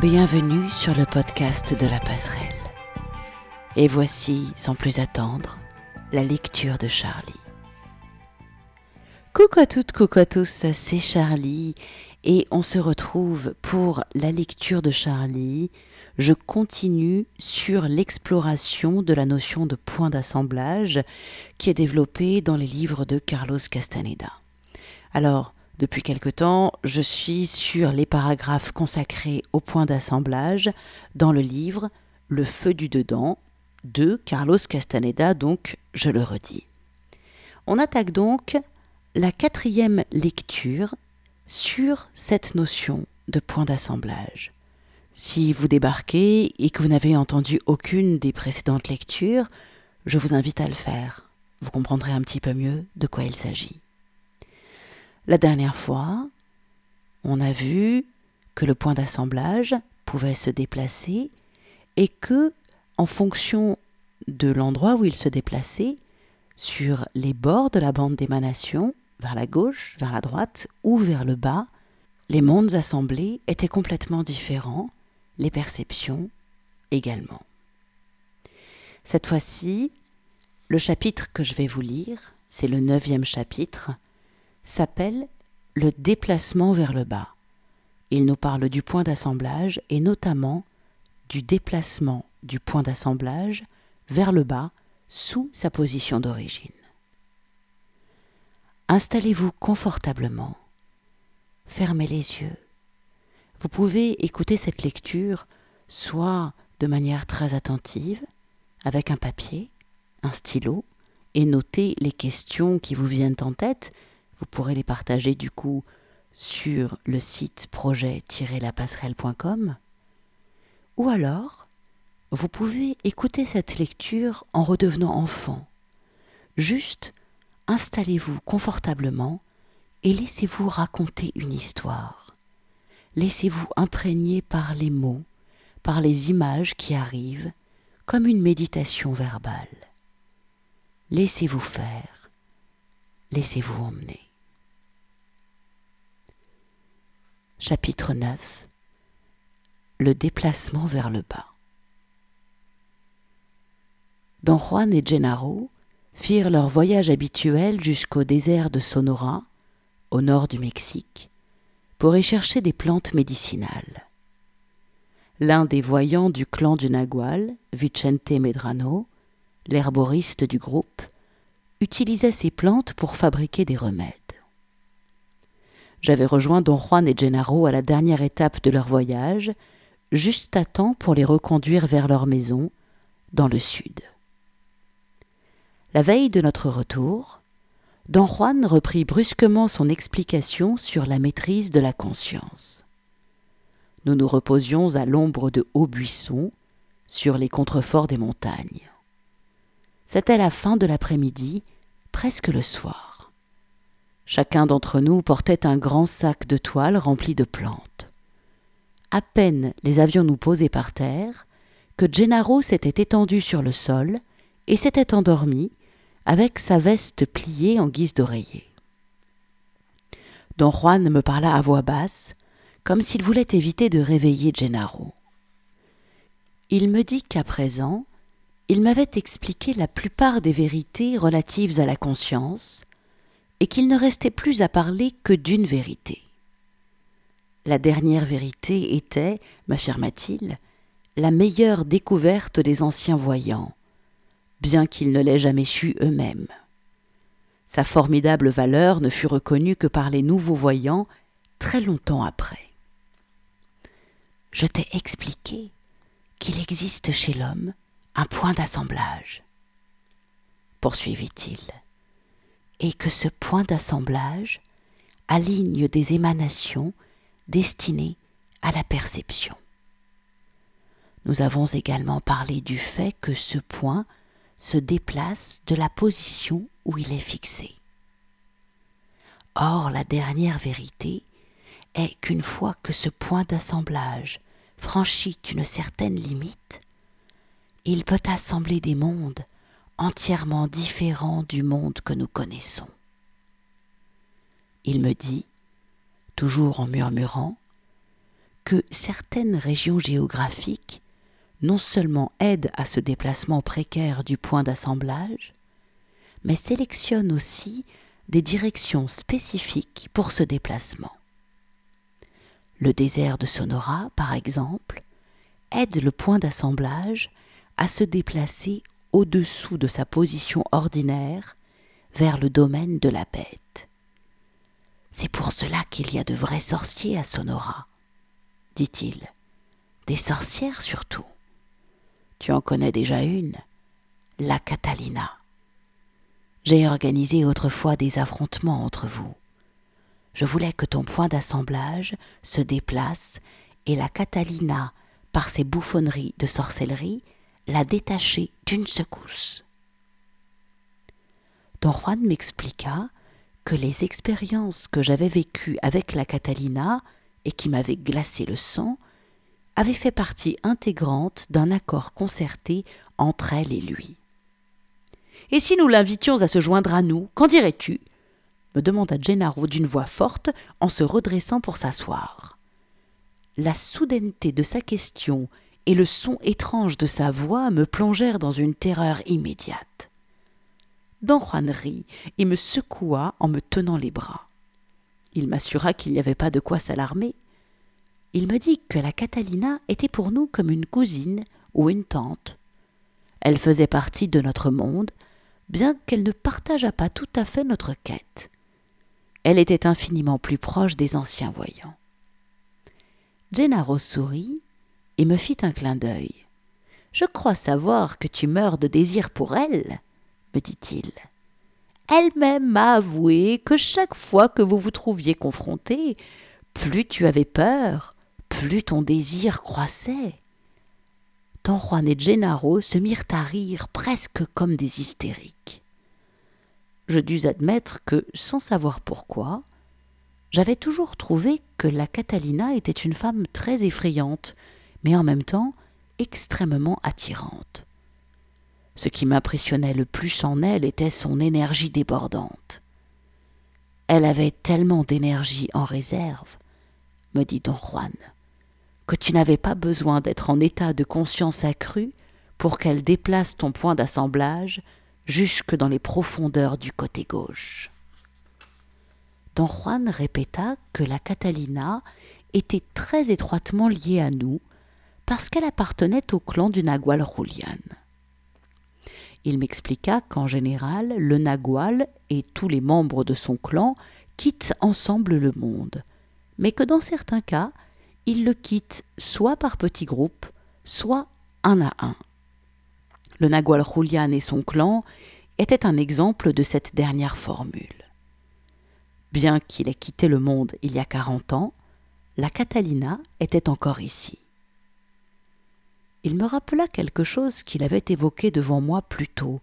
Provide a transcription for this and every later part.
Bienvenue sur le podcast de la passerelle. Et voici, sans plus attendre, la lecture de Charlie. Coucou à toutes, coucou à tous, c'est Charlie et on se retrouve pour la lecture de Charlie. Je continue sur l'exploration de la notion de point d'assemblage qui est développée dans les livres de Carlos Castaneda. Alors, depuis quelque temps, je suis sur les paragraphes consacrés au point d'assemblage dans le livre Le feu du dedans de Carlos Castaneda, donc je le redis. On attaque donc la quatrième lecture sur cette notion de point d'assemblage. Si vous débarquez et que vous n'avez entendu aucune des précédentes lectures, je vous invite à le faire. Vous comprendrez un petit peu mieux de quoi il s'agit. La dernière fois, on a vu que le point d'assemblage pouvait se déplacer et que, en fonction de l'endroit où il se déplaçait, sur les bords de la bande d'émanation, vers la gauche, vers la droite ou vers le bas, les mondes assemblés étaient complètement différents, les perceptions également. Cette fois-ci, le chapitre que je vais vous lire, c'est le neuvième chapitre, s'appelle le déplacement vers le bas. Il nous parle du point d'assemblage et notamment du déplacement du point d'assemblage vers le bas sous sa position d'origine. Installez-vous confortablement, fermez les yeux. Vous pouvez écouter cette lecture soit de manière très attentive, avec un papier, un stylo, et noter les questions qui vous viennent en tête vous pourrez les partager du coup sur le site projet-lapasserelle.com. Ou alors, vous pouvez écouter cette lecture en redevenant enfant. Juste installez-vous confortablement et laissez-vous raconter une histoire. Laissez-vous imprégner par les mots, par les images qui arrivent, comme une méditation verbale. Laissez-vous faire, laissez-vous emmener. Chapitre 9 Le déplacement vers le bas. Don Juan et Gennaro firent leur voyage habituel jusqu'au désert de Sonora, au nord du Mexique, pour y chercher des plantes médicinales. L'un des voyants du clan du Nagual, Vicente Medrano, l'herboriste du groupe, utilisait ces plantes pour fabriquer des remèdes. J'avais rejoint Don Juan et Gennaro à la dernière étape de leur voyage, juste à temps pour les reconduire vers leur maison, dans le sud. La veille de notre retour, Don Juan reprit brusquement son explication sur la maîtrise de la conscience. Nous nous reposions à l'ombre de hauts buissons, sur les contreforts des montagnes. C'était la fin de l'après-midi, presque le soir. Chacun d'entre nous portait un grand sac de toile rempli de plantes. À peine les avions-nous posés par terre que Gennaro s'était étendu sur le sol et s'était endormi avec sa veste pliée en guise d'oreiller. Don Juan me parla à voix basse, comme s'il voulait éviter de réveiller Gennaro. Il me dit qu'à présent, il m'avait expliqué la plupart des vérités relatives à la conscience, et qu'il ne restait plus à parler que d'une vérité. La dernière vérité était, m'affirma-t-il, la meilleure découverte des anciens voyants, bien qu'ils ne l'aient jamais su eux-mêmes. Sa formidable valeur ne fut reconnue que par les nouveaux voyants très longtemps après. Je t'ai expliqué qu'il existe chez l'homme un point d'assemblage, poursuivit-il et que ce point d'assemblage aligne des émanations destinées à la perception. Nous avons également parlé du fait que ce point se déplace de la position où il est fixé. Or, la dernière vérité est qu'une fois que ce point d'assemblage franchit une certaine limite, il peut assembler des mondes entièrement différent du monde que nous connaissons. Il me dit, toujours en murmurant, que certaines régions géographiques non seulement aident à ce déplacement précaire du point d'assemblage, mais sélectionnent aussi des directions spécifiques pour ce déplacement. Le désert de Sonora, par exemple, aide le point d'assemblage à se déplacer au-dessous de sa position ordinaire vers le domaine de la bête. C'est pour cela qu'il y a de vrais sorciers à Sonora, dit-il. Des sorcières surtout. Tu en connais déjà une, la Catalina. J'ai organisé autrefois des affrontements entre vous. Je voulais que ton point d'assemblage se déplace et la Catalina, par ses bouffonneries de sorcellerie, la détacher d'une secousse. Don Juan m'expliqua que les expériences que j'avais vécues avec la Catalina et qui m'avaient glacé le sang avaient fait partie intégrante d'un accord concerté entre elle et lui. Et si nous l'invitions à se joindre à nous, qu'en dirais-tu? me demanda Gennaro d'une voix forte en se redressant pour s'asseoir. La soudaineté de sa question et le son étrange de sa voix me plongèrent dans une terreur immédiate. Don Juan rit et me secoua en me tenant les bras. Il m'assura qu'il n'y avait pas de quoi s'alarmer. Il me dit que la Catalina était pour nous comme une cousine ou une tante. Elle faisait partie de notre monde, bien qu'elle ne partageât pas tout à fait notre quête. Elle était infiniment plus proche des anciens voyants. Gennaro sourit et me fit un clin d'œil. Je crois savoir que tu meurs de désir pour elle, me dit-il. Elle-même m'a avoué que chaque fois que vous vous trouviez confrontés, plus tu avais peur, plus ton désir croissait. Don Juan et Gennaro se mirent à rire presque comme des hystériques. Je dus admettre que, sans savoir pourquoi, j'avais toujours trouvé que la Catalina était une femme très effrayante, mais en même temps extrêmement attirante. Ce qui m'impressionnait le plus en elle était son énergie débordante. Elle avait tellement d'énergie en réserve, me dit don Juan, que tu n'avais pas besoin d'être en état de conscience accrue pour qu'elle déplace ton point d'assemblage jusque dans les profondeurs du côté gauche. Don Juan répéta que la Catalina était très étroitement liée à nous parce qu'elle appartenait au clan du Nagual Julian. Il m'expliqua qu'en général, le Nagual et tous les membres de son clan quittent ensemble le monde, mais que dans certains cas, ils le quittent soit par petits groupes, soit un à un. Le Nagual Julian et son clan étaient un exemple de cette dernière formule. Bien qu'il ait quitté le monde il y a quarante ans, la Catalina était encore ici il me rappela quelque chose qu'il avait évoqué devant moi plus tôt,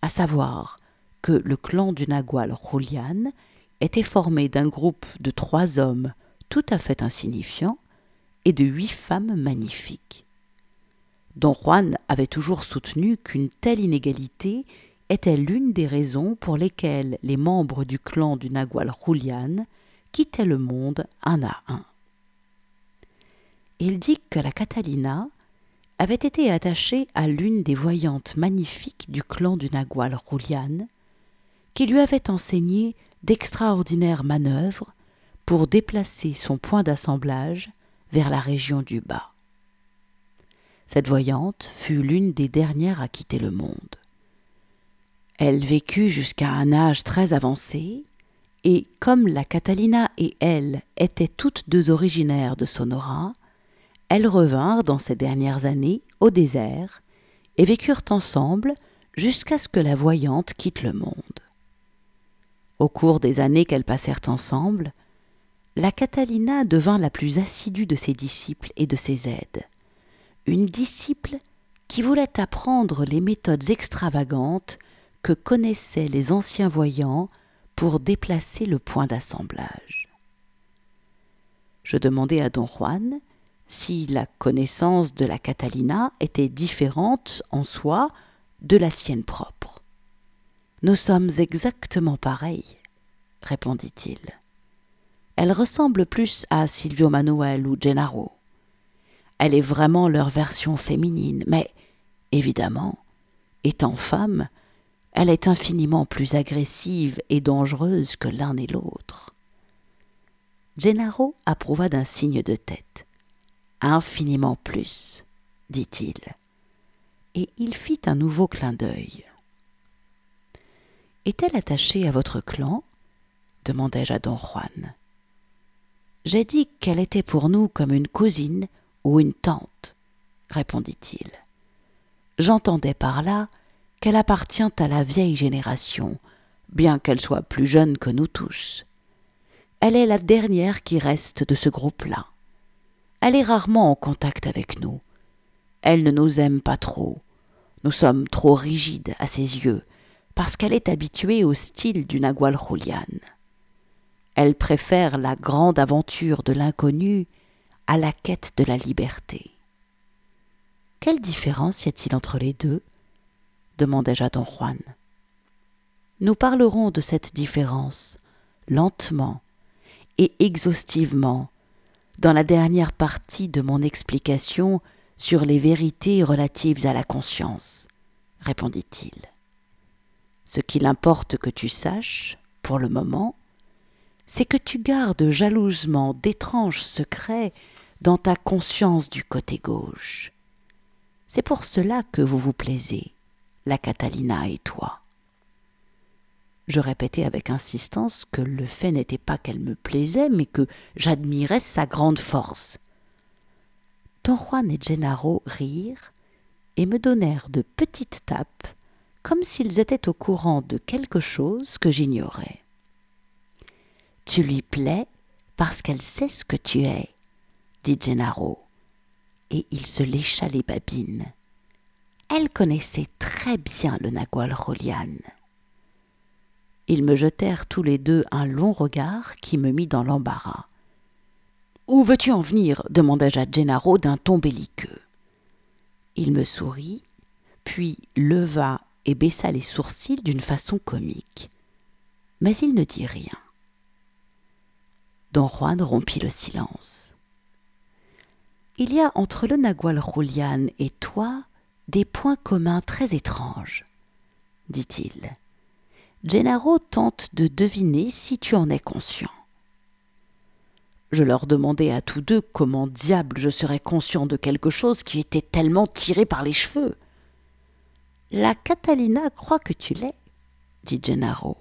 à savoir que le clan du Nagual Julian était formé d'un groupe de trois hommes tout à fait insignifiants et de huit femmes magnifiques. Don Juan avait toujours soutenu qu'une telle inégalité était l'une des raisons pour lesquelles les membres du clan du Nagual Julian quittaient le monde un à un. Il dit que la Catalina avait été attachée à l'une des voyantes magnifiques du clan du Nagual Julian, qui lui avait enseigné d'extraordinaires manœuvres pour déplacer son point d'assemblage vers la région du bas. Cette voyante fut l'une des dernières à quitter le monde. Elle vécut jusqu'à un âge très avancé, et comme la Catalina et elle étaient toutes deux originaires de Sonora, elles revinrent dans ces dernières années au désert et vécurent ensemble jusqu'à ce que la voyante quitte le monde. Au cours des années qu'elles passèrent ensemble, la Catalina devint la plus assidue de ses disciples et de ses aides, une disciple qui voulait apprendre les méthodes extravagantes que connaissaient les anciens voyants pour déplacer le point d'assemblage. Je demandai à don Juan si la connaissance de la Catalina était différente en soi de la sienne propre. Nous sommes exactement pareils, répondit-il. Elle ressemble plus à Silvio Manuel ou Gennaro, elle est vraiment leur version féminine, mais évidemment, étant femme, elle est infiniment plus agressive et dangereuse que l'un et l'autre. Gennaro approuva d'un signe de tête. Infiniment plus, dit-il. Et il fit un nouveau clin d'œil. Est-elle attachée à votre clan? demandai-je à don Juan. J'ai dit qu'elle était pour nous comme une cousine ou une tante, répondit-il. J'entendais par là qu'elle appartient à la vieille génération, bien qu'elle soit plus jeune que nous tous. Elle est la dernière qui reste de ce groupe-là. Elle est rarement en contact avec nous. Elle ne nous aime pas trop. Nous sommes trop rigides à ses yeux, parce qu'elle est habituée au style du Nagual. Elle préfère la grande aventure de l'inconnu à la quête de la liberté. Quelle différence y a-t-il entre les deux? demandai-je à don Juan. Nous parlerons de cette différence lentement et exhaustivement dans la dernière partie de mon explication sur les vérités relatives à la conscience, répondit-il. Ce qu'il importe que tu saches, pour le moment, c'est que tu gardes jalousement d'étranges secrets dans ta conscience du côté gauche. C'est pour cela que vous vous plaisez, la Catalina et toi. Je répétai avec insistance que le fait n'était pas qu'elle me plaisait, mais que j'admirais sa grande force. Don Juan et Gennaro rirent et me donnèrent de petites tapes, comme s'ils étaient au courant de quelque chose que j'ignorais. Tu lui plais parce qu'elle sait ce que tu es, dit Gennaro, et il se lécha les babines. Elle connaissait très bien le Nagual Rolian. Ils me jetèrent tous les deux un long regard qui me mit dans l'embarras. Où veux-tu en venir? demandai-je à Gennaro d'un ton belliqueux. Il me sourit, puis leva et baissa les sourcils d'une façon comique. Mais il ne dit rien. Don Juan rompit le silence. Il y a entre le Nagual Julian et toi des points communs très étranges, dit-il. Gennaro tente de deviner si tu en es conscient. Je leur demandai à tous deux comment diable je serais conscient de quelque chose qui était tellement tiré par les cheveux. La Catalina croit que tu l'es, dit Gennaro.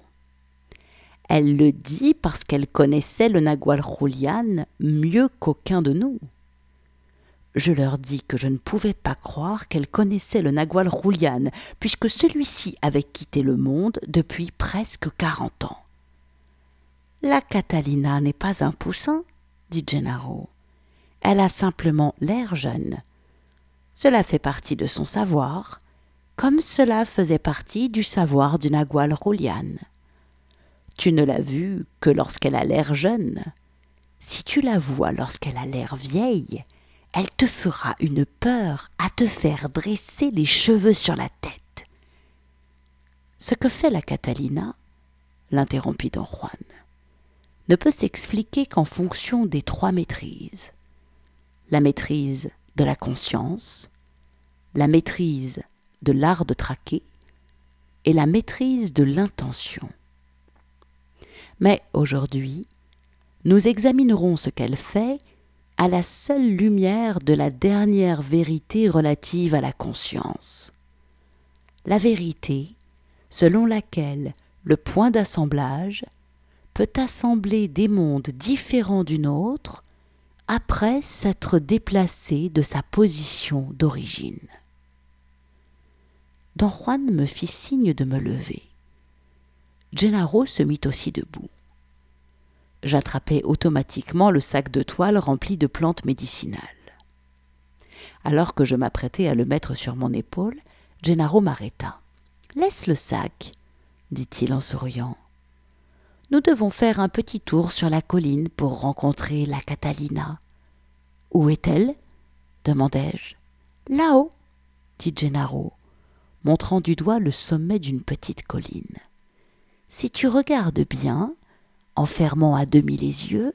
Elle le dit parce qu'elle connaissait le Nagual Julian mieux qu'aucun de nous. Je leur dis que je ne pouvais pas croire qu'elle connaissait le Nagual Julian, puisque celui-ci avait quitté le monde depuis presque quarante ans. La Catalina n'est pas un poussin, dit Gennaro. Elle a simplement l'air jeune. Cela fait partie de son savoir, comme cela faisait partie du savoir du Nagual Julian. Tu ne l'as vue que lorsqu'elle a l'air jeune. Si tu la vois lorsqu'elle a l'air vieille, elle te fera une peur à te faire dresser les cheveux sur la tête. Ce que fait la Catalina, l'interrompit don Juan, ne peut s'expliquer qu'en fonction des trois maîtrises. La maîtrise de la conscience, la maîtrise de l'art de traquer et la maîtrise de l'intention. Mais aujourd'hui, nous examinerons ce qu'elle fait à la seule lumière de la dernière vérité relative à la conscience. La vérité selon laquelle le point d'assemblage peut assembler des mondes différents d'une autre après s'être déplacé de sa position d'origine. Don Juan me fit signe de me lever. Gennaro se mit aussi debout. J'attrapai automatiquement le sac de toile rempli de plantes médicinales. Alors que je m'apprêtais à le mettre sur mon épaule, Gennaro m'arrêta. Laisse le sac, dit-il en souriant. Nous devons faire un petit tour sur la colline pour rencontrer la Catalina. Où est-elle? demandai-je. Là-haut, dit Gennaro, montrant du doigt le sommet d'une petite colline. Si tu regardes bien, en fermant à demi les yeux,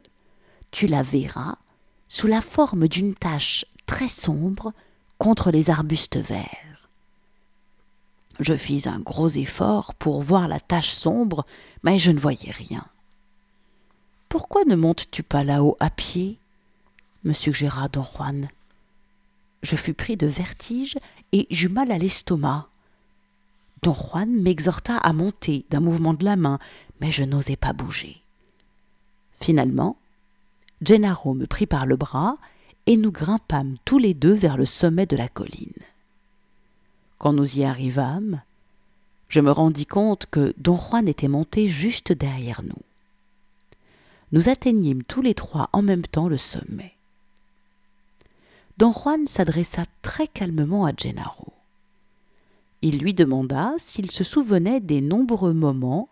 tu la verras sous la forme d'une tache très sombre contre les arbustes verts. Je fis un gros effort pour voir la tache sombre, mais je ne voyais rien. Pourquoi ne montes-tu pas là-haut à pied me suggéra don Juan? Je fus pris de vertige et j'eus mal à l'estomac. Don Juan m'exhorta à monter d'un mouvement de la main, mais je n'osais pas bouger. Finalement, Gennaro me prit par le bras et nous grimpâmes tous les deux vers le sommet de la colline. Quand nous y arrivâmes, je me rendis compte que Don Juan était monté juste derrière nous. Nous atteignîmes tous les trois en même temps le sommet. Don Juan s'adressa très calmement à Gennaro. Il lui demanda s'il se souvenait des nombreux moments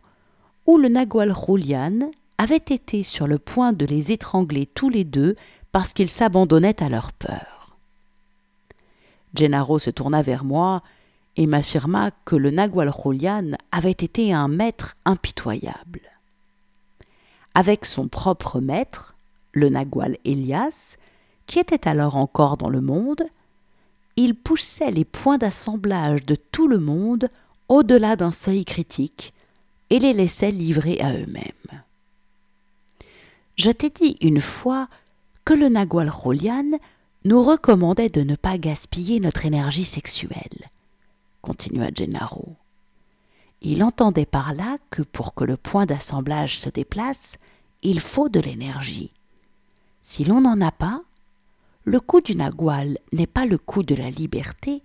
où le Nagual Julian avait été sur le point de les étrangler tous les deux parce qu'ils s'abandonnaient à leur peur. Gennaro se tourna vers moi et m'affirma que le Nagual Julian avait été un maître impitoyable. Avec son propre maître, le Nagual Elias, qui était alors encore dans le monde, il poussait les points d'assemblage de tout le monde au-delà d'un seuil critique et les laissait livrer à eux-mêmes. Je t'ai dit une fois que le Nagual Rolian nous recommandait de ne pas gaspiller notre énergie sexuelle, continua Gennaro. Il entendait par là que pour que le point d'assemblage se déplace, il faut de l'énergie. Si l'on n'en a pas, le coup du nagual n'est pas le coup de la liberté,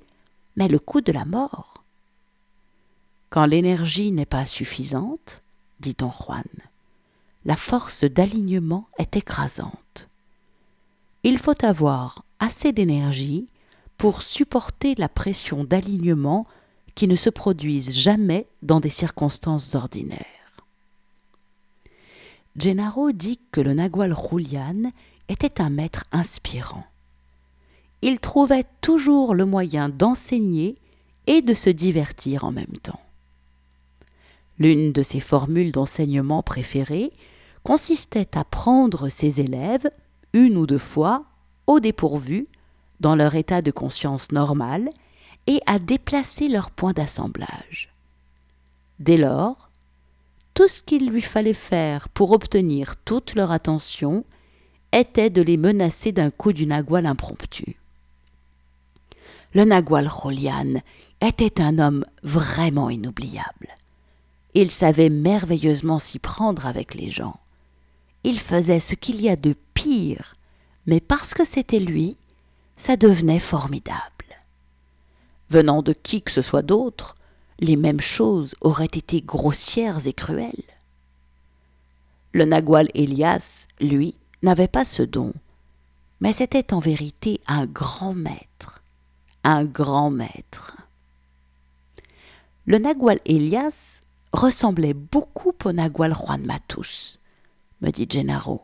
mais le coup de la mort. Quand l'énergie n'est pas suffisante, dit don Juan, la force d'alignement est écrasante. Il faut avoir assez d'énergie pour supporter la pression d'alignement qui ne se produise jamais dans des circonstances ordinaires. Gennaro dit que le Nagual Julian était un maître inspirant il trouvait toujours le moyen d'enseigner et de se divertir en même temps. L'une de ses formules d'enseignement préférées consistait à prendre ses élèves, une ou deux fois, au dépourvu, dans leur état de conscience normal, et à déplacer leur point d'assemblage. Dès lors, tout ce qu'il lui fallait faire pour obtenir toute leur attention était de les menacer d'un coup d'une aguale impromptu le Nagual Rolian était un homme vraiment inoubliable. Il savait merveilleusement s'y prendre avec les gens. Il faisait ce qu'il y a de pire, mais parce que c'était lui, ça devenait formidable. Venant de qui que ce soit d'autre, les mêmes choses auraient été grossières et cruelles. Le Nagual Elias, lui, n'avait pas ce don, mais c'était en vérité un grand maître un grand maître. Le Nagual Elias ressemblait beaucoup au Nagual Juan Matus, me dit Gennaro.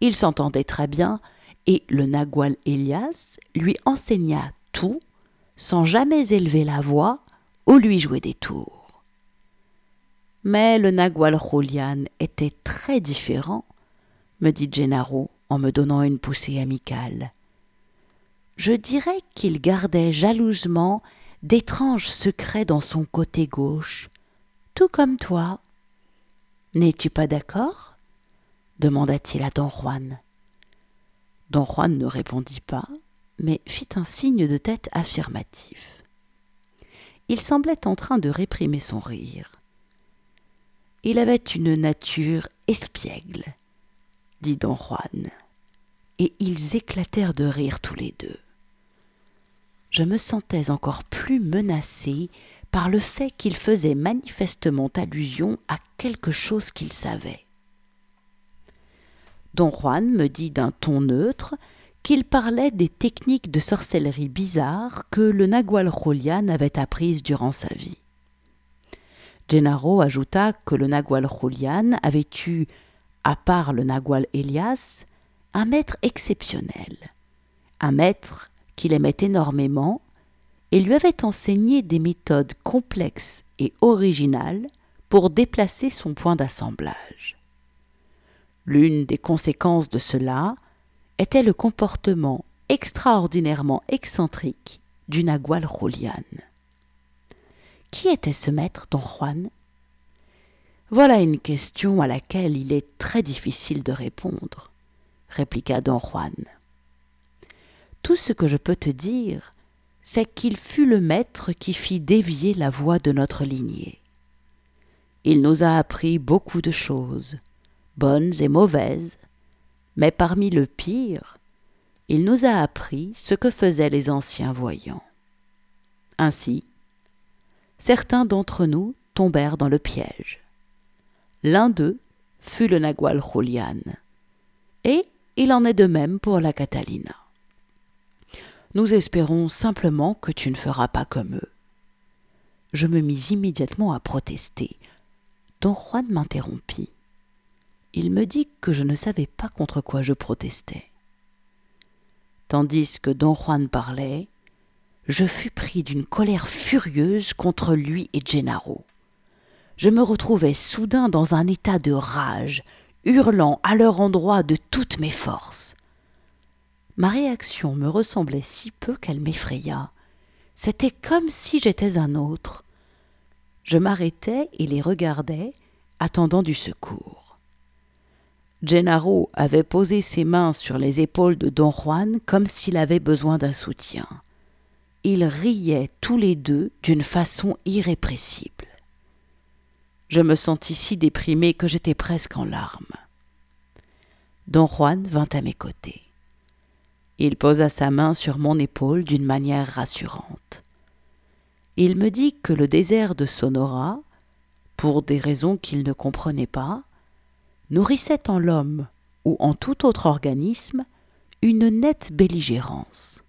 Ils s'entendaient très bien et le Nagual Elias lui enseigna tout sans jamais élever la voix ou lui jouer des tours. Mais le Nagual Julian était très différent, me dit Gennaro en me donnant une poussée amicale je dirais qu'il gardait jalousement d'étranges secrets dans son côté gauche, tout comme toi. N'es-tu pas d'accord? Demanda-t-il à don Juan. Don Juan ne répondit pas, mais fit un signe de tête affirmatif. Il semblait en train de réprimer son rire. Il avait une nature espiègle, dit don Juan, et ils éclatèrent de rire tous les deux je me sentais encore plus menacée par le fait qu'il faisait manifestement allusion à quelque chose qu'il savait. Don Juan me dit d'un ton neutre qu'il parlait des techniques de sorcellerie bizarres que le Nagual Julian avait apprises durant sa vie. Gennaro ajouta que le Nagual Julian avait eu, à part le Nagual Elias, un maître exceptionnel, un maître qu'il aimait énormément et lui avait enseigné des méthodes complexes et originales pour déplacer son point d'assemblage. L'une des conséquences de cela était le comportement extraordinairement excentrique du Nagual Julian. Qui était ce maître, don Juan? Voilà une question à laquelle il est très difficile de répondre, répliqua don Juan. Tout ce que je peux te dire, c'est qu'il fut le maître qui fit dévier la voie de notre lignée. Il nous a appris beaucoup de choses, bonnes et mauvaises, mais parmi le pire, il nous a appris ce que faisaient les anciens voyants. Ainsi, certains d'entre nous tombèrent dans le piège. L'un d'eux fut le Nagual Julian, et il en est de même pour la Catalina. Nous espérons simplement que tu ne feras pas comme eux. Je me mis immédiatement à protester. Don Juan m'interrompit. Il me dit que je ne savais pas contre quoi je protestais. Tandis que Don Juan parlait, je fus pris d'une colère furieuse contre lui et Gennaro. Je me retrouvai soudain dans un état de rage, hurlant à leur endroit de toutes mes forces. Ma réaction me ressemblait si peu qu'elle m'effraya. C'était comme si j'étais un autre. Je m'arrêtai et les regardai, attendant du secours. Gennaro avait posé ses mains sur les épaules de Don Juan comme s'il avait besoin d'un soutien. Ils riaient tous les deux d'une façon irrépressible. Je me sentis si déprimé que j'étais presque en larmes. Don Juan vint à mes côtés. Il posa sa main sur mon épaule d'une manière rassurante. Il me dit que le désert de Sonora, pour des raisons qu'il ne comprenait pas, nourrissait en l'homme ou en tout autre organisme une nette belligérance.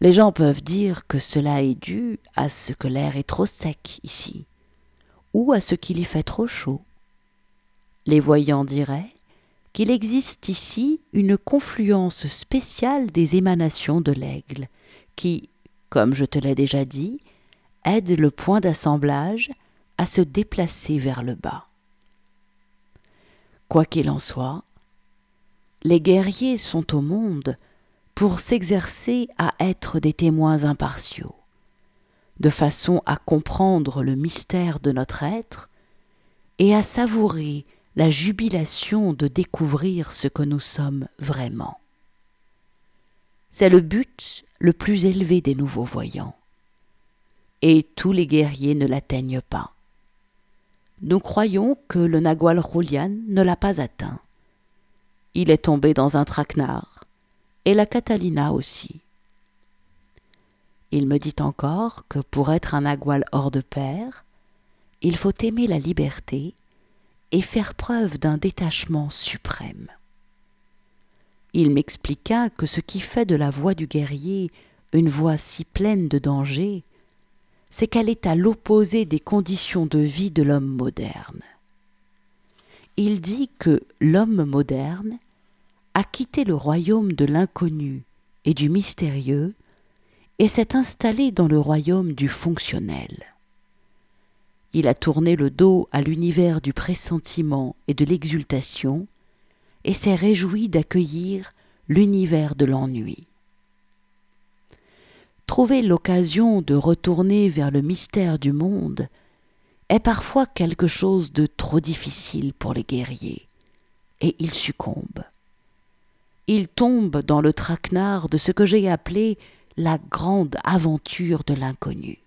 Les gens peuvent dire que cela est dû à ce que l'air est trop sec ici, ou à ce qu'il y fait trop chaud. Les voyants diraient qu'il existe ici une confluence spéciale des émanations de l'aigle, qui, comme je te l'ai déjà dit, aide le point d'assemblage à se déplacer vers le bas. Quoi qu'il en soit, les guerriers sont au monde pour s'exercer à être des témoins impartiaux, de façon à comprendre le mystère de notre être et à savourer la jubilation de découvrir ce que nous sommes vraiment. C'est le but le plus élevé des nouveaux voyants. Et tous les guerriers ne l'atteignent pas. Nous croyons que le Nagual Julian ne l'a pas atteint. Il est tombé dans un traquenard, et la Catalina aussi. Il me dit encore que pour être un Nagual hors de pair, il faut aimer la liberté et faire preuve d'un détachement suprême. Il m'expliqua que ce qui fait de la voix du guerrier une voix si pleine de danger, c'est qu'elle est à l'opposé des conditions de vie de l'homme moderne. Il dit que l'homme moderne a quitté le royaume de l'inconnu et du mystérieux et s'est installé dans le royaume du fonctionnel. Il a tourné le dos à l'univers du pressentiment et de l'exultation, et s'est réjoui d'accueillir l'univers de l'ennui. Trouver l'occasion de retourner vers le mystère du monde est parfois quelque chose de trop difficile pour les guerriers, et ils succombent. Ils tombent dans le traquenard de ce que j'ai appelé la grande aventure de l'inconnu.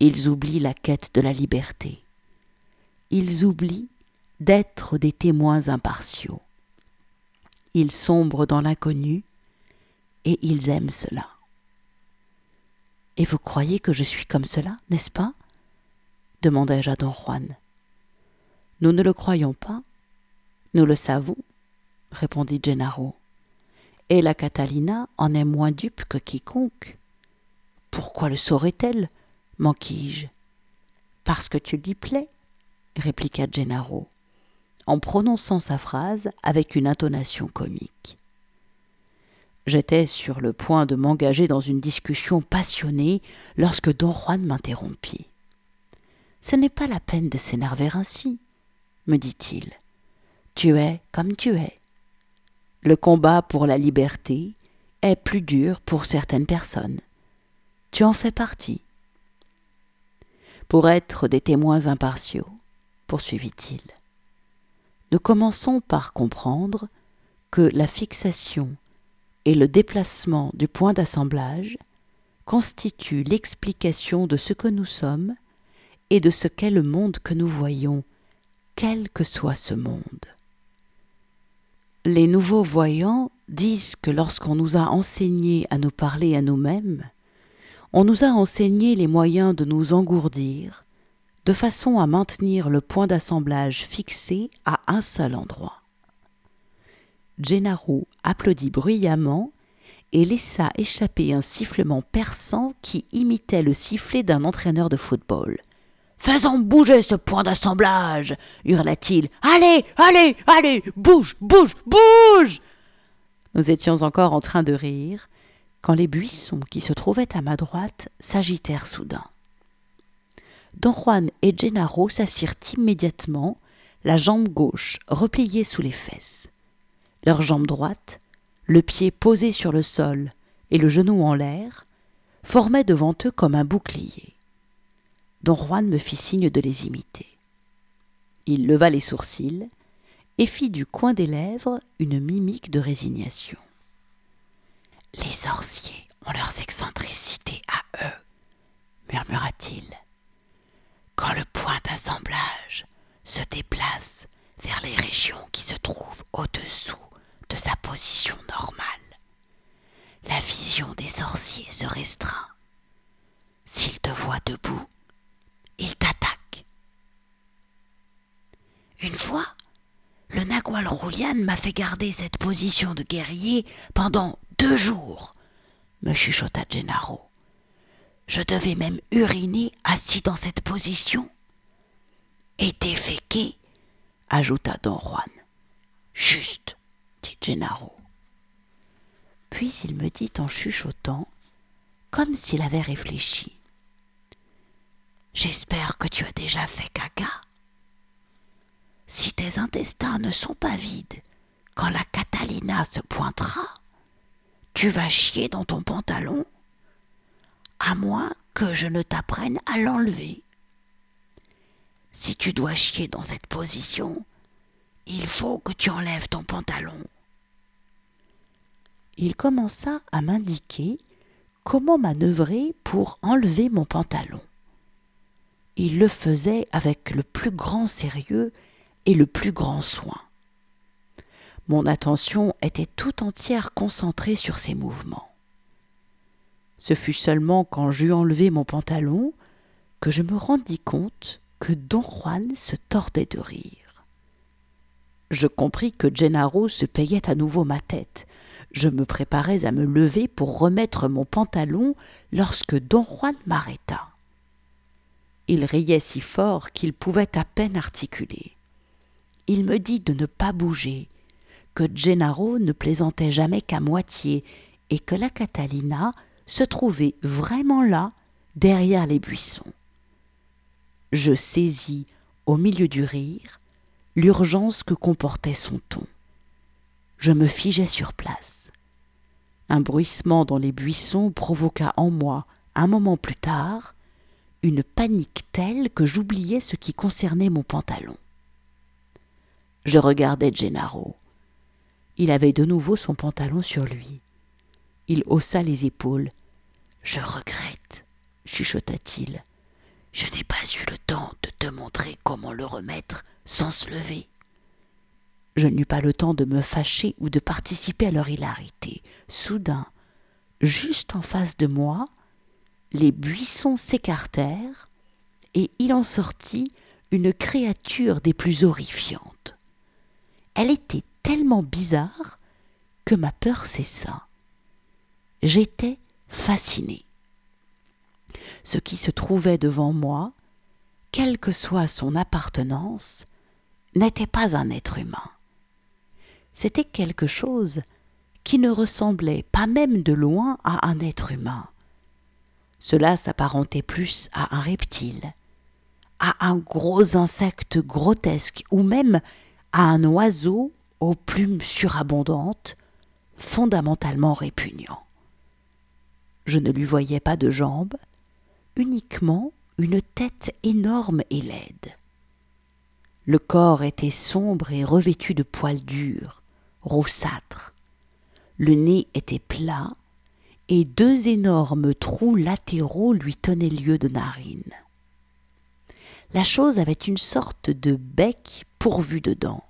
Ils oublient la quête de la liberté. Ils oublient d'être des témoins impartiaux. Ils sombrent dans l'inconnu et ils aiment cela. Et vous croyez que je suis comme cela, n'est-ce pas demandai-je à don Juan. Nous ne le croyons pas, nous le savons, répondit Gennaro. Et la Catalina en est moins dupe que quiconque. Pourquoi le saurait-elle manquis-je. Parce que tu lui plais, répliqua Gennaro, en prononçant sa phrase avec une intonation comique. J'étais sur le point de m'engager dans une discussion passionnée lorsque don Juan m'interrompit. Ce n'est pas la peine de s'énerver ainsi, me dit-il. Tu es comme tu es. Le combat pour la liberté est plus dur pour certaines personnes. Tu en fais partie. Pour être des témoins impartiaux, poursuivit-il, nous commençons par comprendre que la fixation et le déplacement du point d'assemblage constituent l'explication de ce que nous sommes et de ce qu'est le monde que nous voyons, quel que soit ce monde. Les nouveaux voyants disent que lorsqu'on nous a enseigné à nous parler à nous-mêmes, on nous a enseigné les moyens de nous engourdir, de façon à maintenir le point d'assemblage fixé à un seul endroit. Gennaro applaudit bruyamment et laissa échapper un sifflement perçant qui imitait le sifflet d'un entraîneur de football. Faisons bouger ce point d'assemblage hurla-t-il. Allez, allez, allez, bouge, bouge, bouge Nous étions encore en train de rire quand les buissons qui se trouvaient à ma droite s'agitèrent soudain. Don Juan et Gennaro s'assirent immédiatement, la jambe gauche repliée sous les fesses. Leur jambe droite, le pied posé sur le sol et le genou en l'air, formaient devant eux comme un bouclier. Don Juan me fit signe de les imiter. Il leva les sourcils et fit du coin des lèvres une mimique de résignation. Les sorciers ont leurs excentricités à eux, murmura-t-il. Quand le point d'assemblage se déplace vers les régions qui se trouvent au-dessous de sa position normale, la vision des sorciers se restreint. S'ils te voient debout, il t'attaque. Une fois, le Nagual Roulian m'a fait garder cette position de guerrier pendant deux jours, me chuchota Gennaro. Je devais même uriner assis dans cette position. Et déféquer, ajouta Don Juan. Juste, Gennaro. Puis il me dit en chuchotant, comme s'il avait réfléchi. J'espère que tu as déjà fait caca. Si tes intestins ne sont pas vides quand la Catalina se pointera, tu vas chier dans ton pantalon, à moins que je ne t'apprenne à l'enlever. Si tu dois chier dans cette position, il faut que tu enlèves ton pantalon. Il commença à m'indiquer comment manœuvrer pour enlever mon pantalon il le faisait avec le plus grand sérieux et le plus grand soin. Mon attention était tout entière concentrée sur ses mouvements. Ce fut seulement quand j'eus enlevé mon pantalon que je me rendis compte que Don Juan se tordait de rire. Je compris que Gennaro se payait à nouveau ma tête. Je me préparais à me lever pour remettre mon pantalon lorsque Don Juan m'arrêta. Il riait si fort qu'il pouvait à peine articuler. Il me dit de ne pas bouger, que Gennaro ne plaisantait jamais qu'à moitié, et que la Catalina se trouvait vraiment là, derrière les buissons. Je saisis, au milieu du rire, l'urgence que comportait son ton. Je me figeai sur place. Un bruissement dans les buissons provoqua en moi, un moment plus tard, une panique telle que j'oubliais ce qui concernait mon pantalon. Je regardais Gennaro. Il avait de nouveau son pantalon sur lui. Il haussa les épaules. Je regrette, chuchota-t-il. Je n'ai pas eu le temps de te montrer comment le remettre sans se lever. Je n'eus pas le temps de me fâcher ou de participer à leur hilarité. Soudain, juste en face de moi, les buissons s'écartèrent, et il en sortit une créature des plus horrifiantes. Elle était tellement bizarre que ma peur cessa. J'étais fasciné. Ce qui se trouvait devant moi, quelle que soit son appartenance, n'était pas un être humain. C'était quelque chose qui ne ressemblait pas même de loin à un être humain. Cela s'apparentait plus à un reptile, à un gros insecte grotesque ou même à un oiseau aux plumes surabondantes, fondamentalement répugnant. Je ne lui voyais pas de jambes, uniquement une tête énorme et laide. Le corps était sombre et revêtu de poils durs, roussâtres. Le nez était plat, et deux énormes trous latéraux lui tenaient lieu de narines. La chose avait une sorte de bec pourvu de dents.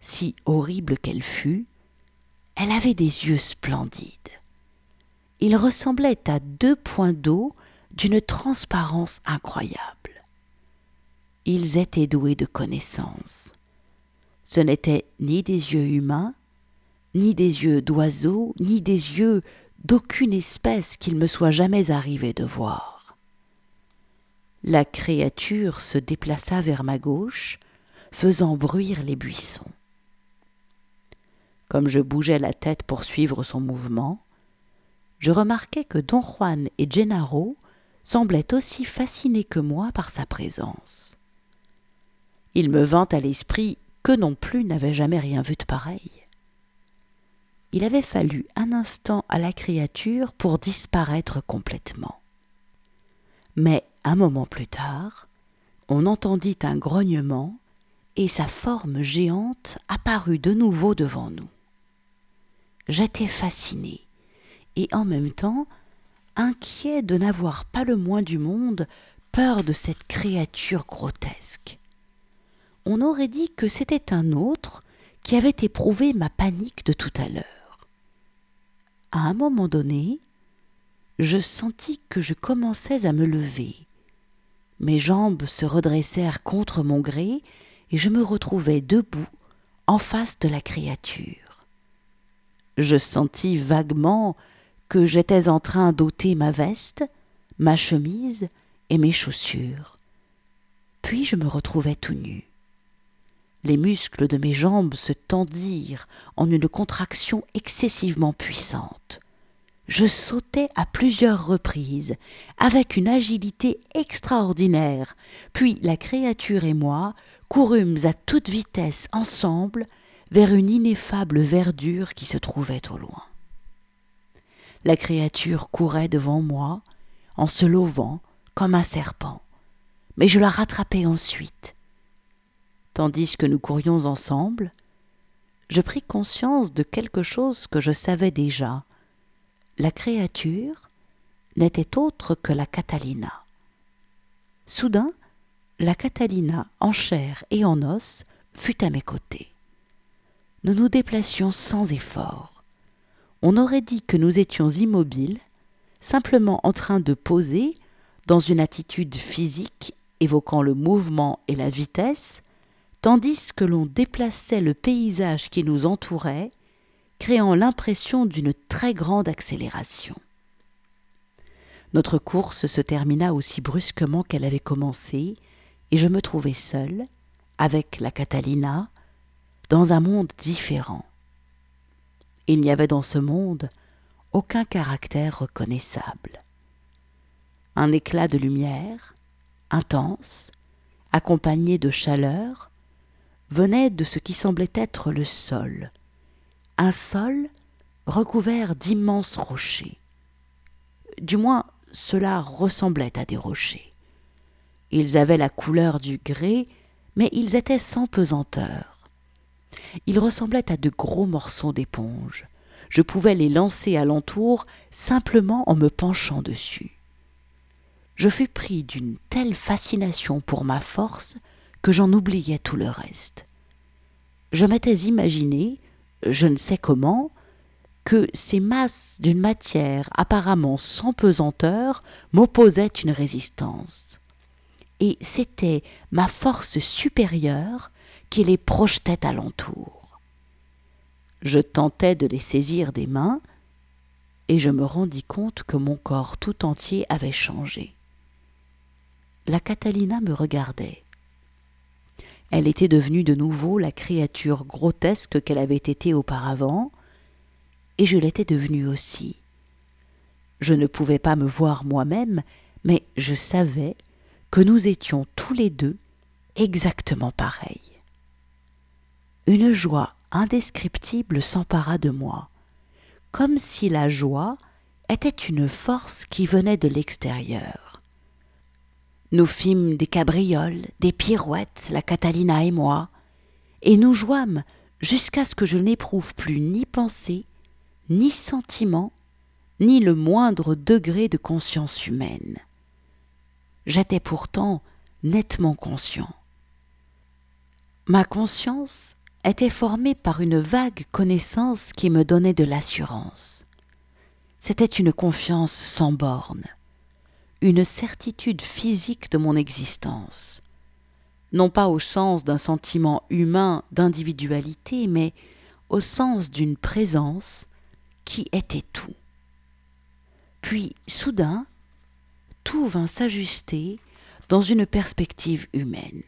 Si horrible qu'elle fût, elle avait des yeux splendides. Ils ressemblaient à deux points d'eau d'une transparence incroyable. Ils étaient doués de connaissance. Ce n'étaient ni des yeux humains, ni des yeux d'oiseaux, ni des yeux d'aucune espèce qu'il me soit jamais arrivé de voir. La créature se déplaça vers ma gauche, faisant bruire les buissons. Comme je bougeais la tête pour suivre son mouvement, je remarquai que Don Juan et Gennaro semblaient aussi fascinés que moi par sa présence. Il me vint à l'esprit que non plus n'avait jamais rien vu de pareil il avait fallu un instant à la créature pour disparaître complètement. Mais un moment plus tard, on entendit un grognement et sa forme géante apparut de nouveau devant nous. J'étais fasciné et en même temps inquiet de n'avoir pas le moins du monde peur de cette créature grotesque. On aurait dit que c'était un autre qui avait éprouvé ma panique de tout à l'heure à un moment donné, je sentis que je commençais à me lever. Mes jambes se redressèrent contre mon gré et je me retrouvai debout en face de la créature. Je sentis vaguement que j'étais en train d'ôter ma veste, ma chemise et mes chaussures. Puis je me retrouvai tout nu. Les muscles de mes jambes se tendirent en une contraction excessivement puissante. Je sautai à plusieurs reprises, avec une agilité extraordinaire, puis la créature et moi courûmes à toute vitesse ensemble vers une ineffable verdure qui se trouvait au loin. La créature courait devant moi, en se levant comme un serpent, mais je la rattrapai ensuite tandis que nous courions ensemble, je pris conscience de quelque chose que je savais déjà. La créature n'était autre que la Catalina. Soudain, la Catalina, en chair et en os, fut à mes côtés. Nous nous déplacions sans effort. On aurait dit que nous étions immobiles, simplement en train de poser, dans une attitude physique évoquant le mouvement et la vitesse, tandis que l'on déplaçait le paysage qui nous entourait, créant l'impression d'une très grande accélération. Notre course se termina aussi brusquement qu'elle avait commencé, et je me trouvai seul, avec la Catalina, dans un monde différent. Il n'y avait dans ce monde aucun caractère reconnaissable. Un éclat de lumière, intense, accompagné de chaleur, venait de ce qui semblait être le sol, un sol recouvert d'immenses rochers. Du moins, cela ressemblait à des rochers. Ils avaient la couleur du grès, mais ils étaient sans pesanteur. Ils ressemblaient à de gros morceaux d'éponge. Je pouvais les lancer alentour simplement en me penchant dessus. Je fus pris d'une telle fascination pour ma force que j'en oubliais tout le reste. Je m'étais imaginé, je ne sais comment, que ces masses d'une matière apparemment sans pesanteur m'opposaient une résistance. Et c'était ma force supérieure qui les projetait alentour. Je tentais de les saisir des mains, et je me rendis compte que mon corps tout entier avait changé. La Catalina me regardait. Elle était devenue de nouveau la créature grotesque qu'elle avait été auparavant, et je l'étais devenue aussi. Je ne pouvais pas me voir moi-même, mais je savais que nous étions tous les deux exactement pareils. une joie indescriptible s'empara de moi, comme si la joie était une force qui venait de l'extérieur. Nous fîmes des cabrioles, des pirouettes, la Catalina et moi, et nous jouâmes jusqu'à ce que je n'éprouve plus ni pensée, ni sentiment, ni le moindre degré de conscience humaine. J'étais pourtant nettement conscient. Ma conscience était formée par une vague connaissance qui me donnait de l'assurance. C'était une confiance sans bornes, une certitude physique de mon existence, non pas au sens d'un sentiment humain d'individualité, mais au sens d'une présence qui était tout. Puis, soudain, tout vint s'ajuster dans une perspective humaine.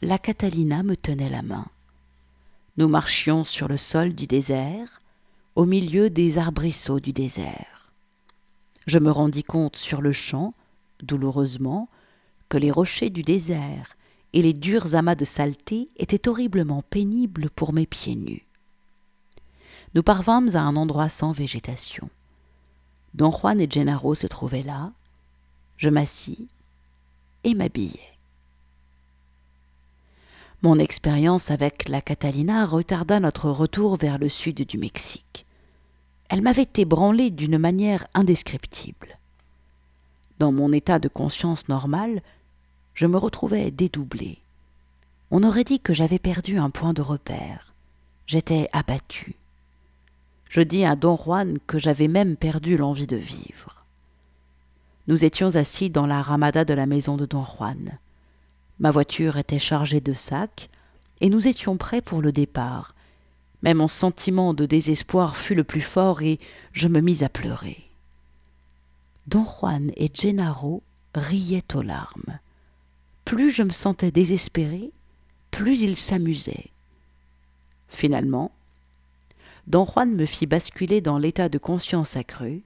La Catalina me tenait la main. Nous marchions sur le sol du désert, au milieu des arbrisseaux du désert. Je me rendis compte sur le champ, douloureusement, que les rochers du désert et les durs amas de saleté étaient horriblement pénibles pour mes pieds nus. Nous parvînmes à un endroit sans végétation. Don Juan et Gennaro se trouvaient là. Je m'assis et m'habillai. Mon expérience avec la Catalina retarda notre retour vers le sud du Mexique. Elle m'avait ébranlé d'une manière indescriptible. Dans mon état de conscience normal, je me retrouvais dédoublé. On aurait dit que j'avais perdu un point de repère. J'étais abattu. Je dis à Don Juan que j'avais même perdu l'envie de vivre. Nous étions assis dans la ramada de la maison de Don Juan. Ma voiture était chargée de sacs, et nous étions prêts pour le départ. Mais mon sentiment de désespoir fut le plus fort et je me mis à pleurer. Don Juan et Gennaro riaient aux larmes. Plus je me sentais désespéré, plus ils s'amusaient. Finalement, Don Juan me fit basculer dans l'état de conscience accrue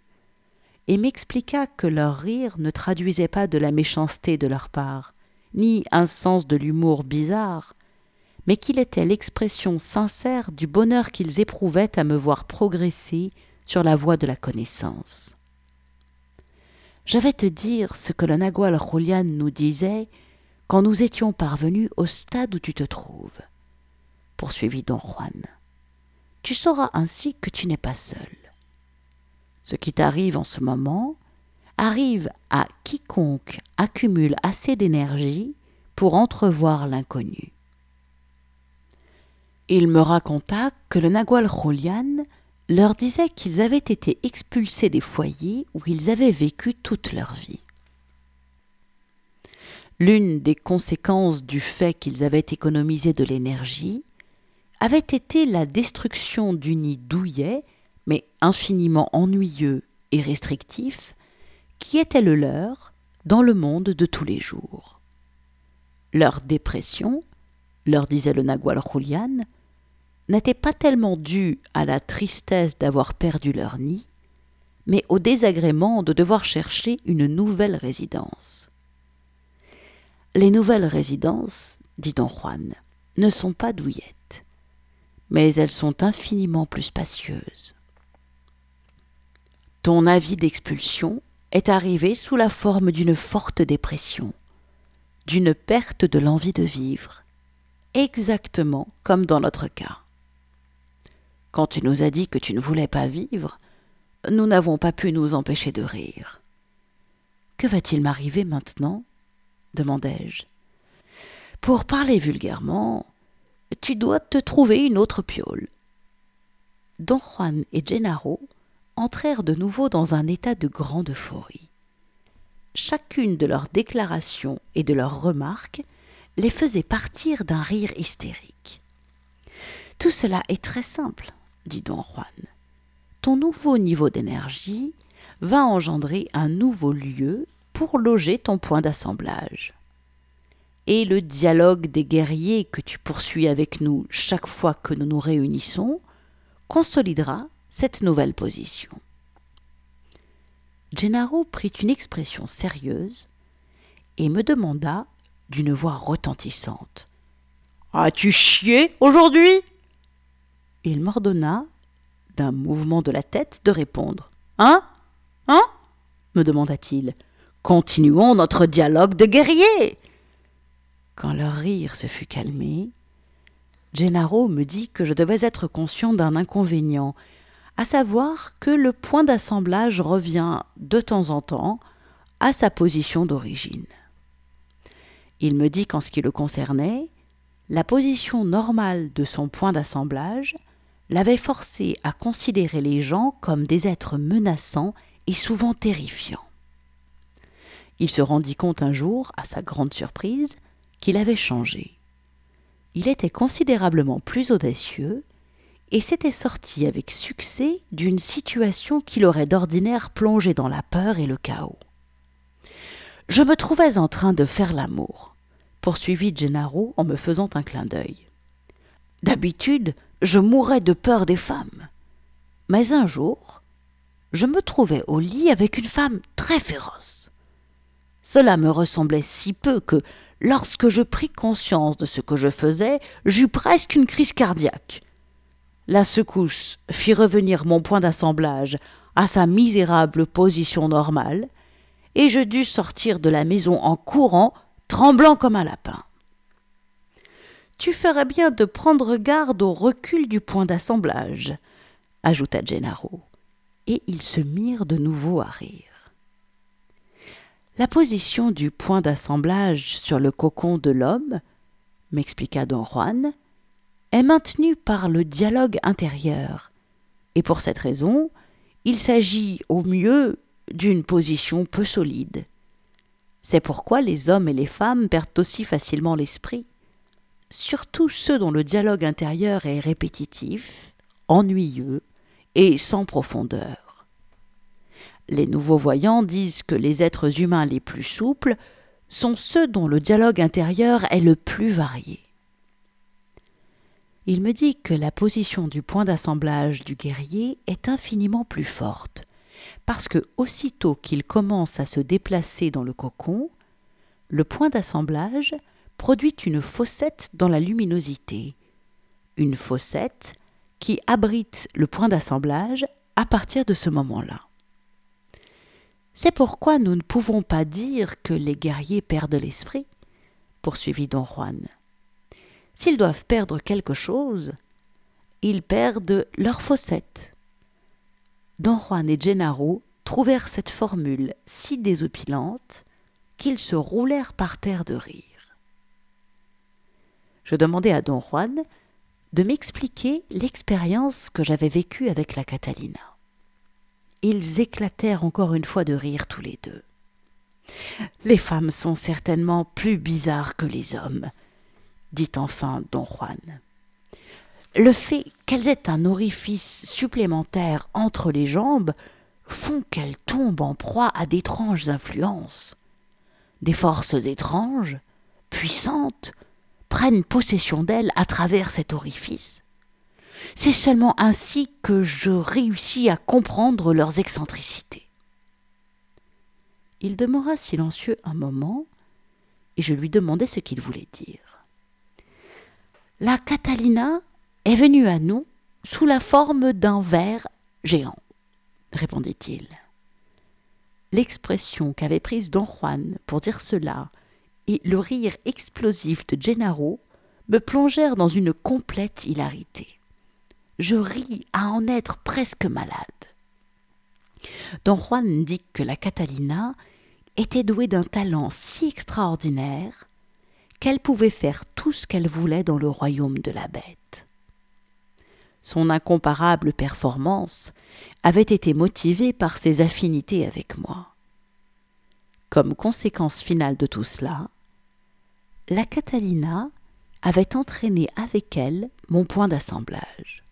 et m'expliqua que leur rire ne traduisait pas de la méchanceté de leur part, ni un sens de l'humour bizarre, mais qu'il était l'expression sincère du bonheur qu'ils éprouvaient à me voir progresser sur la voie de la connaissance. Je vais te dire ce que le Nagual Julian nous disait quand nous étions parvenus au stade où tu te trouves, poursuivit don Juan. Tu sauras ainsi que tu n'es pas seul. Ce qui t'arrive en ce moment arrive à quiconque accumule assez d'énergie pour entrevoir l'inconnu. Il me raconta que le Nagual Julian leur disait qu'ils avaient été expulsés des foyers où ils avaient vécu toute leur vie. L'une des conséquences du fait qu'ils avaient économisé de l'énergie avait été la destruction du nid douillet, mais infiniment ennuyeux et restrictif, qui était le leur dans le monde de tous les jours. Leur dépression, leur disait le Nagual Julian, n'était pas tellement due à la tristesse d'avoir perdu leur nid, mais au désagrément de devoir chercher une nouvelle résidence. Les nouvelles résidences, dit don Juan, ne sont pas douillettes, mais elles sont infiniment plus spacieuses. Ton avis d'expulsion est arrivé sous la forme d'une forte dépression, d'une perte de l'envie de vivre, exactement comme dans notre cas. Quand tu nous as dit que tu ne voulais pas vivre, nous n'avons pas pu nous empêcher de rire. Que va-t-il m'arriver maintenant? demandai-je. Pour parler vulgairement, tu dois te trouver une autre piole. Don Juan et Gennaro entrèrent de nouveau dans un état de grande euphorie. Chacune de leurs déclarations et de leurs remarques les faisait partir d'un rire hystérique. Tout cela est très simple, dit don Juan. Ton nouveau niveau d'énergie va engendrer un nouveau lieu pour loger ton point d'assemblage. Et le dialogue des guerriers que tu poursuis avec nous chaque fois que nous nous réunissons consolidera cette nouvelle position. Gennaro prit une expression sérieuse et me demanda d'une voix retentissante As-tu chié aujourd'hui? Il m'ordonna, d'un mouvement de la tête, de répondre. Hein? Hein? me demanda-t-il. Continuons notre dialogue de guerriers. Quand leur rire se fut calmé, Gennaro me dit que je devais être conscient d'un inconvénient, à savoir que le point d'assemblage revient de temps en temps à sa position d'origine. Il me dit qu'en ce qui le concernait, la position normale de son point d'assemblage l'avait forcé à considérer les gens comme des êtres menaçants et souvent terrifiants. Il se rendit compte un jour, à sa grande surprise, qu'il avait changé. Il était considérablement plus audacieux et s'était sorti avec succès d'une situation qui l'aurait d'ordinaire plongé dans la peur et le chaos. Je me trouvais en train de faire l'amour, poursuivit Gennaro en me faisant un clin d'œil. D'habitude, je mourais de peur des femmes. Mais un jour, je me trouvais au lit avec une femme très féroce. Cela me ressemblait si peu que, lorsque je pris conscience de ce que je faisais, j'eus presque une crise cardiaque. La secousse fit revenir mon point d'assemblage à sa misérable position normale, et je dus sortir de la maison en courant, tremblant comme un lapin. Tu ferais bien de prendre garde au recul du point d'assemblage, ajouta Gennaro, et ils se mirent de nouveau à rire. La position du point d'assemblage sur le cocon de l'homme, m'expliqua don Juan, est maintenue par le dialogue intérieur, et pour cette raison, il s'agit au mieux d'une position peu solide. C'est pourquoi les hommes et les femmes perdent aussi facilement l'esprit, surtout ceux dont le dialogue intérieur est répétitif, ennuyeux et sans profondeur. Les nouveaux voyants disent que les êtres humains les plus souples sont ceux dont le dialogue intérieur est le plus varié. Il me dit que la position du point d'assemblage du guerrier est infiniment plus forte, parce que aussitôt qu'il commence à se déplacer dans le cocon, le point d'assemblage produit une fossette dans la luminosité, une fossette qui abrite le point d'assemblage à partir de ce moment-là. C'est pourquoi nous ne pouvons pas dire que les guerriers perdent l'esprit, poursuivit don Juan. S'ils doivent perdre quelque chose, ils perdent leur fossette. Don Juan et Gennaro trouvèrent cette formule si désopilante qu'ils se roulèrent par terre de rire. Je demandai à don Juan de m'expliquer l'expérience que j'avais vécue avec la Catalina. Ils éclatèrent encore une fois de rire tous les deux. Les femmes sont certainement plus bizarres que les hommes, dit enfin don Juan. Le fait qu'elles aient un orifice supplémentaire entre les jambes font qu'elles tombent en proie à d'étranges influences. Des forces étranges, puissantes, prennent possession d'elles à travers cet orifice. C'est seulement ainsi que je réussis à comprendre leurs excentricités. Il demeura silencieux un moment, et je lui demandai ce qu'il voulait dire. La Catalina est venue à nous sous la forme d'un ver géant, répondit-il. L'expression qu'avait prise don Juan pour dire cela et le rire explosif de Gennaro me plongèrent dans une complète hilarité je ris à en être presque malade. Don Juan dit que la Catalina était douée d'un talent si extraordinaire qu'elle pouvait faire tout ce qu'elle voulait dans le royaume de la bête. Son incomparable performance avait été motivée par ses affinités avec moi. Comme conséquence finale de tout cela, la Catalina avait entraîné avec elle mon point d'assemblage.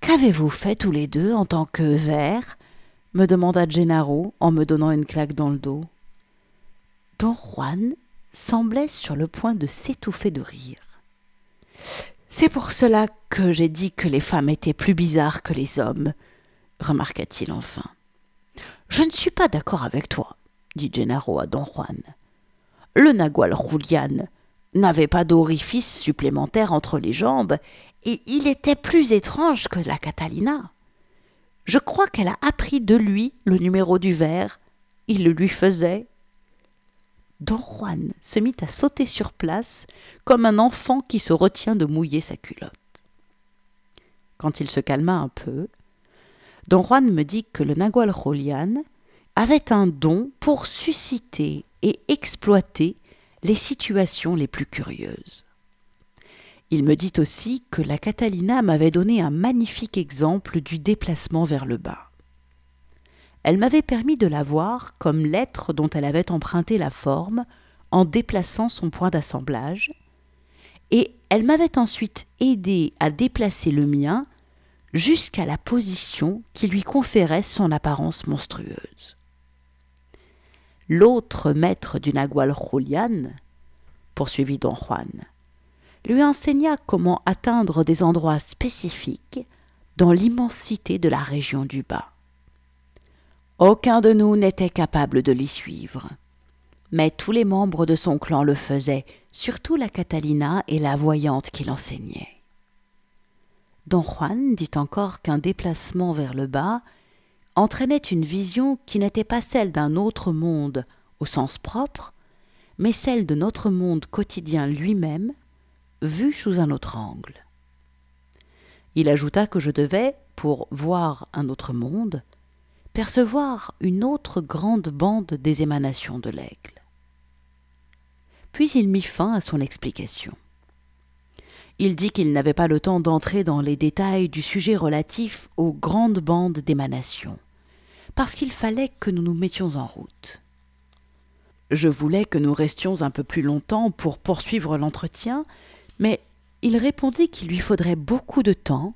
Qu'avez-vous fait tous les deux en tant que verre me demanda Gennaro en me donnant une claque dans le dos. Don Juan semblait sur le point de s'étouffer de rire. C'est pour cela que j'ai dit que les femmes étaient plus bizarres que les hommes, remarqua-t-il enfin. Je ne suis pas d'accord avec toi, dit Gennaro à Don Juan. Le nagual Julian n'avait pas d'orifice supplémentaire entre les jambes, et il était plus étrange que la Catalina. Je crois qu'elle a appris de lui le numéro du verre. Il le lui faisait. Don Juan se mit à sauter sur place comme un enfant qui se retient de mouiller sa culotte. Quand il se calma un peu, Don Juan me dit que le Nagual Rolian avait un don pour susciter et exploiter les situations les plus curieuses. Il me dit aussi que la Catalina m'avait donné un magnifique exemple du déplacement vers le bas. Elle m'avait permis de la voir comme l'être dont elle avait emprunté la forme en déplaçant son point d'assemblage, et elle m'avait ensuite aidé à déplacer le mien jusqu'à la position qui lui conférait son apparence monstrueuse. L'autre maître du Nagual Julian, poursuivit don Juan, lui enseigna comment atteindre des endroits spécifiques dans l'immensité de la région du bas. Aucun de nous n'était capable de l'y suivre, mais tous les membres de son clan le faisaient, surtout la Catalina et la voyante qui l'enseignait. Don Juan dit encore qu'un déplacement vers le bas entraînait une vision qui n'était pas celle d'un autre monde au sens propre, mais celle de notre monde quotidien lui-même, vu sous un autre angle. Il ajouta que je devais, pour voir un autre monde, percevoir une autre grande bande des émanations de l'aigle. Puis il mit fin à son explication. Il dit qu'il n'avait pas le temps d'entrer dans les détails du sujet relatif aux grandes bandes d'émanations, parce qu'il fallait que nous nous mettions en route. Je voulais que nous restions un peu plus longtemps pour poursuivre l'entretien, mais il répondit qu'il lui faudrait beaucoup de temps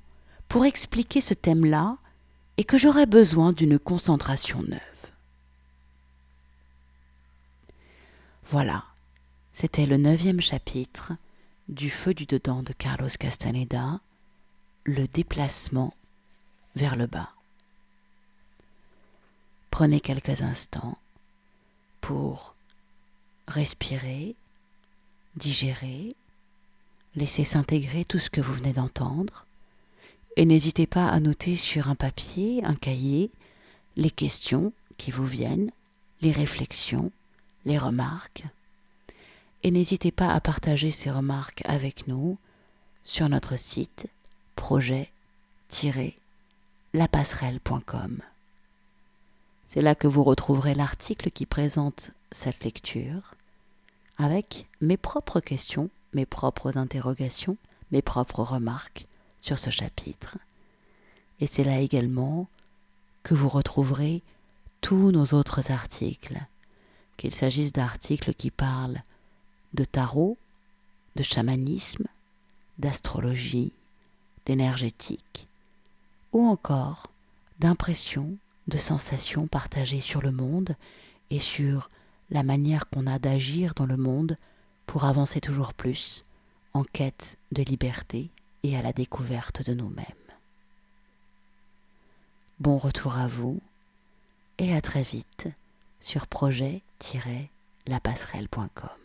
pour expliquer ce thème-là et que j'aurais besoin d'une concentration neuve. Voilà, c'était le neuvième chapitre du Feu du dedans de Carlos Castaneda, le déplacement vers le bas. Prenez quelques instants pour respirer, digérer, laisser s'intégrer tout ce que vous venez d'entendre, et n'hésitez pas à noter sur un papier, un cahier, les questions qui vous viennent, les réflexions, les remarques. Et n'hésitez pas à partager ces remarques avec nous sur notre site projet-lapasserelle.com. C'est là que vous retrouverez l'article qui présente cette lecture avec mes propres questions, mes propres interrogations, mes propres remarques sur ce chapitre. Et c'est là également que vous retrouverez tous nos autres articles, qu'il s'agisse d'articles qui parlent de tarot, de chamanisme, d'astrologie, d'énergétique, ou encore d'impressions, de sensations partagées sur le monde et sur la manière qu'on a d'agir dans le monde pour avancer toujours plus en quête de liberté et à la découverte de nous-mêmes. Bon retour à vous et à très vite sur projet-lapasserelle.com.